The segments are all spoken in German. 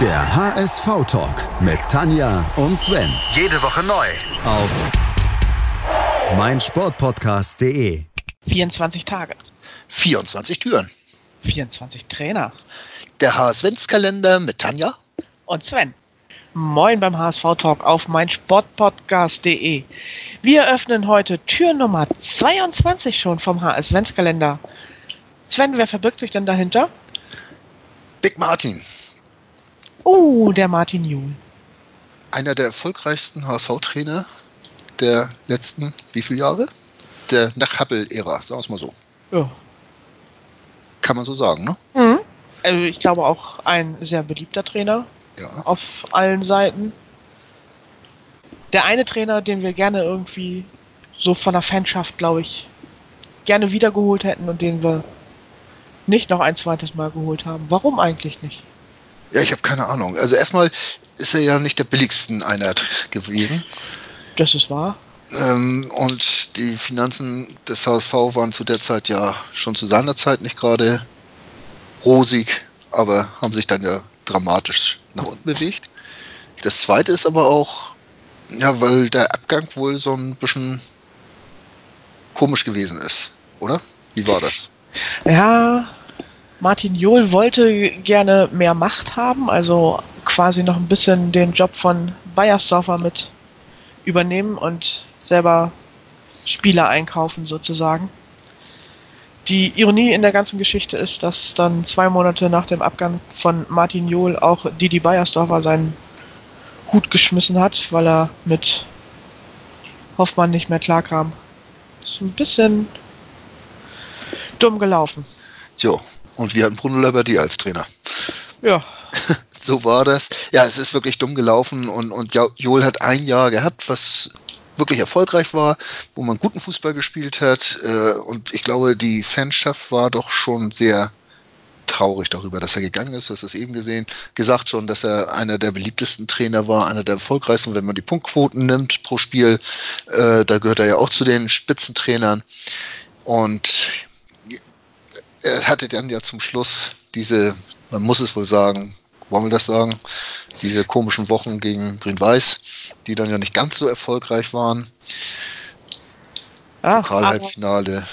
Der HSV-Talk mit Tanja und Sven. Jede Woche neu. Auf meinsportpodcast.de. 24 Tage. 24 Türen. 24 Trainer. Der HSV-Kalender mit Tanja. Und Sven. Moin beim HSV Talk auf meinsportpodcast.de. Wir öffnen heute Tür Nummer 22 schon vom HSV-Kalender. Sven, wer verbirgt sich denn dahinter? Big Martin. Oh, der Martin Juhl. Einer der erfolgreichsten HSV-Trainer der letzten, wie viele Jahre? Der nach Happel-Ära, sagen wir es mal so. Ja. Kann man so sagen, ne? Mhm. Also ich glaube auch ein sehr beliebter Trainer Ja. auf allen Seiten. Der eine Trainer, den wir gerne irgendwie so von der Fanschaft, glaube ich, gerne wiedergeholt hätten und den wir nicht noch ein zweites Mal geholt haben. Warum eigentlich nicht? Ja, ich habe keine Ahnung. Also erstmal ist er ja nicht der billigsten einer tr- gewesen. Das ist wahr. Ähm, und die Finanzen des HSV waren zu der Zeit ja schon zu seiner Zeit nicht gerade rosig, aber haben sich dann ja dramatisch nach unten bewegt. Das zweite ist aber auch, ja, weil der Abgang wohl so ein bisschen komisch gewesen ist, oder? Wie war das? Ja, Martin Johl wollte gerne mehr Macht haben, also quasi noch ein bisschen den Job von Bayersdorfer mit übernehmen und selber Spieler einkaufen sozusagen. Die Ironie in der ganzen Geschichte ist, dass dann zwei Monate nach dem Abgang von Martin Johl auch Didi Bayersdorfer seinen Hut geschmissen hat, weil er mit Hoffmann nicht mehr klarkam. Ist ein bisschen dumm gelaufen. Jo, und wir hatten Bruno Labbadia als Trainer. Ja, So war das. Ja, es ist wirklich dumm gelaufen und, und Jo- Joel hat ein Jahr gehabt, was wirklich erfolgreich war, wo man guten Fußball gespielt hat. Äh, und ich glaube, die Fanschaft war doch schon sehr traurig darüber, dass er gegangen ist. Du hast es eben gesehen, gesagt schon, dass er einer der beliebtesten Trainer war, einer der erfolgreichsten, wenn man die Punktquoten nimmt pro Spiel. Äh, da gehört er ja auch zu den Spitzentrainern. Und er hatte dann ja zum Schluss diese, man muss es wohl sagen, wollen wir das sagen, diese komischen Wochen gegen Grün-Weiß, die dann ja nicht ganz so erfolgreich waren. aber, Pokalhalbfinale.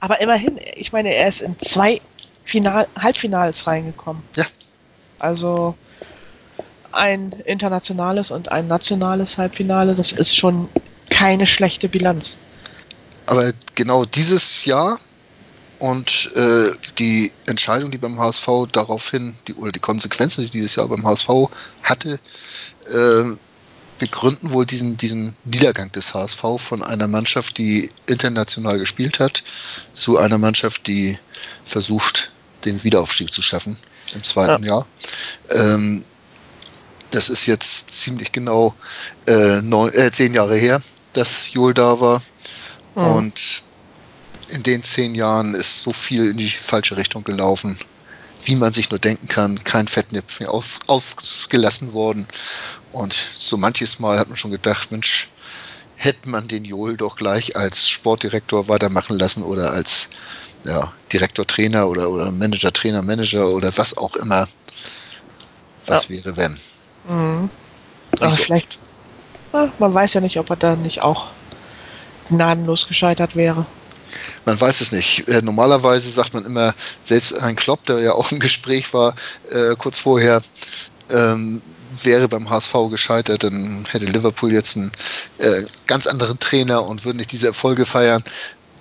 aber immerhin, ich meine, er ist in zwei Final Halbfinales reingekommen. Ja. Also ein internationales und ein nationales Halbfinale, das ist schon keine schlechte Bilanz. Aber genau dieses Jahr und äh, die Entscheidung, die beim HSV daraufhin, die, oder die Konsequenzen, die dieses Jahr beim HSV hatte, äh, begründen wohl diesen, diesen Niedergang des HSV von einer Mannschaft, die international gespielt hat, zu einer Mannschaft, die versucht, den Wiederaufstieg zu schaffen im zweiten Jahr. Ähm, das ist jetzt ziemlich genau äh, neun, äh, zehn Jahre her, dass Joel da war. Mhm. Und in den zehn Jahren ist so viel in die falsche Richtung gelaufen, wie man sich nur denken kann. Kein Fettnäpfchen auf, ausgelassen worden. Und so manches Mal hat man schon gedacht, Mensch, hätte man den Joel doch gleich als Sportdirektor weitermachen lassen oder als ja, Direktor, Trainer oder, oder Manager, Trainer, Manager oder was auch immer. Was wäre, wenn? Mhm. Aber Wieso? vielleicht, na, man weiß ja nicht, ob er da nicht auch gnadenlos gescheitert wäre. Man weiß es nicht. Äh, normalerweise sagt man immer, selbst ein Klopp, der ja auch im Gespräch war, äh, kurz vorher, ähm, wäre beim HSV gescheitert, dann hätte Liverpool jetzt einen äh, ganz anderen Trainer und würde nicht diese Erfolge feiern.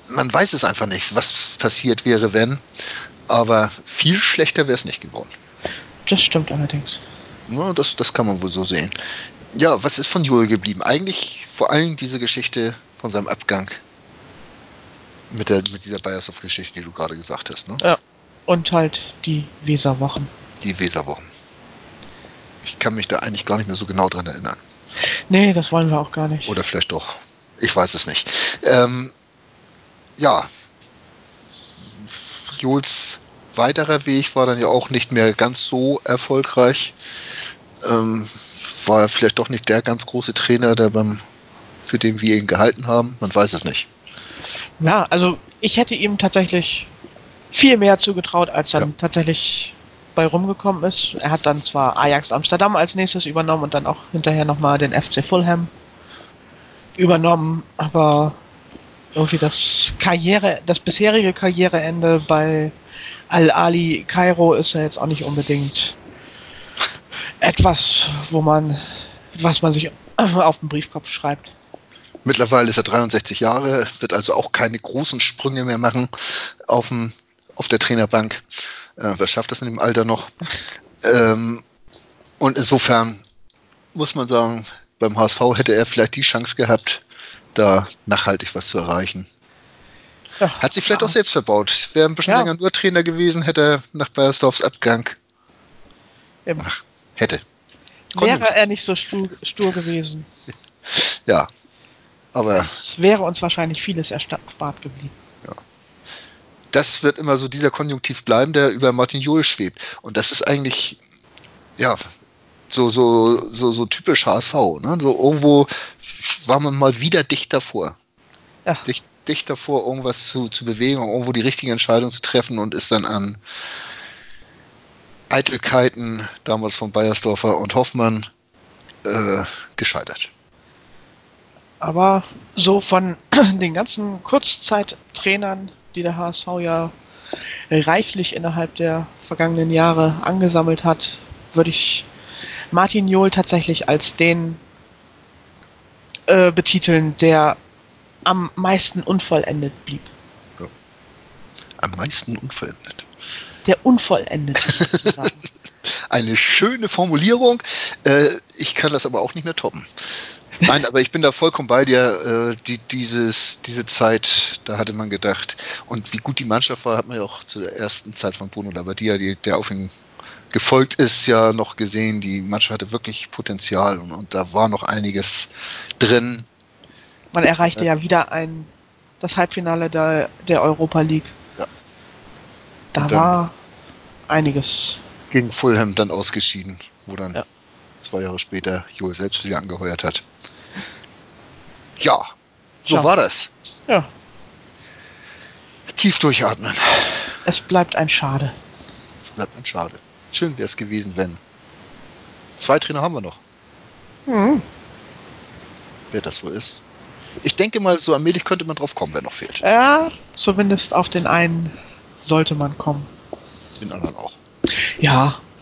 Man weiß es einfach nicht, was passiert wäre, wenn. Aber viel schlechter wäre es nicht geworden. Das stimmt allerdings. Ja, das, das kann man wohl so sehen. Ja, was ist von Joel geblieben? Eigentlich vor allen Dingen diese Geschichte von seinem Abgang. Mit, der, mit dieser Bayersdorf-Geschichte, die du gerade gesagt hast. Ne? Und halt die Weserwochen. Die Weserwochen. Ich kann mich da eigentlich gar nicht mehr so genau dran erinnern. Nee, das wollen wir auch gar nicht. Oder vielleicht doch. Ich weiß es nicht. Ähm, ja. Jules weiterer Weg war dann ja auch nicht mehr ganz so erfolgreich. Ähm, war vielleicht doch nicht der ganz große Trainer, der beim, für den wir ihn gehalten haben. Man weiß es nicht. Ja, also ich hätte ihm tatsächlich viel mehr zugetraut, als dann tatsächlich bei rumgekommen ist. Er hat dann zwar Ajax Amsterdam als nächstes übernommen und dann auch hinterher nochmal den FC Fulham übernommen, aber irgendwie das Karriere, das bisherige Karriereende bei Al-Ali Kairo ist ja jetzt auch nicht unbedingt etwas, wo man, was man sich auf den Briefkopf schreibt. Mittlerweile ist er 63 Jahre, wird also auch keine großen Sprünge mehr machen auf, dem, auf der Trainerbank. Äh, wer schafft das in dem Alter noch? Ähm, und insofern muss man sagen, beim HSV hätte er vielleicht die Chance gehabt, da nachhaltig was zu erreichen. Ja, Hat sich vielleicht ja. auch selbst verbaut. Wäre ein bisschen ja. länger nur Trainer gewesen, hätte er nach Bayersdorfs Abgang. Ach, hätte. Wäre er nicht so stur, stur gewesen. Ja, aber. Es wäre uns wahrscheinlich vieles erspart geblieben. Ja. Das wird immer so dieser Konjunktiv bleiben, der über Martin Johl schwebt. Und das ist eigentlich, ja, so, so, so, so typisch HSV. Ne? So irgendwo war man mal wieder dicht davor. Ja. Dicht, dicht davor, irgendwas zu, zu bewegen, irgendwo die richtige Entscheidung zu treffen und ist dann an Eitelkeiten, damals von Bayersdorfer und Hoffmann, äh, gescheitert. Aber so von den ganzen Kurzzeittrainern, die der HSV ja reichlich innerhalb der vergangenen Jahre angesammelt hat, würde ich Martin Johl tatsächlich als den äh, betiteln, der am meisten unvollendet blieb. Ja. Am meisten unvollendet. Der unvollendet. Eine schöne Formulierung. Äh, ich kann das aber auch nicht mehr toppen. Nein, aber ich bin da vollkommen bei dir. Äh, die, dieses, diese Zeit, da hatte man gedacht, und wie gut die Mannschaft war, hat man ja auch zu der ersten Zeit von Bruno Labbadia, die, der auf ihn gefolgt ist, ja noch gesehen. Die Mannschaft hatte wirklich Potenzial und, und da war noch einiges drin. Man erreichte ja, ja wieder ein, das Halbfinale der, der Europa League. Ja. Da war einiges. Gegen Fulham dann ausgeschieden, wo dann ja. Zwei Jahre später Joel selbst wieder angeheuert hat. Ja, so ja. war das. Ja. Tief durchatmen. Es bleibt ein Schade. Es bleibt ein Schade. Schön wäre es gewesen, wenn. Zwei Trainer haben wir noch. Mhm. Wer das wohl ist. Ich denke mal, so allmählich könnte man drauf kommen, wer noch fehlt. Ja, zumindest auf den einen sollte man kommen. Den anderen auch. Ja,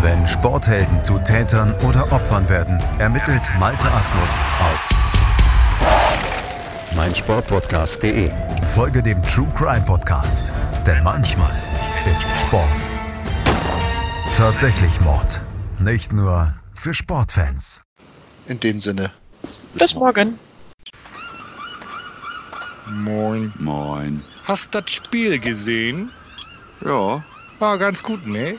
Wenn Sporthelden zu Tätern oder Opfern werden, ermittelt Malte Asmus auf meinsportpodcast.de. Folge dem True Crime Podcast, denn manchmal ist Sport tatsächlich Mord. Nicht nur für Sportfans. In dem Sinne. Bis, bis morgen. Moin. Moin. Hast das Spiel gesehen? Ja. War ganz gut, ne?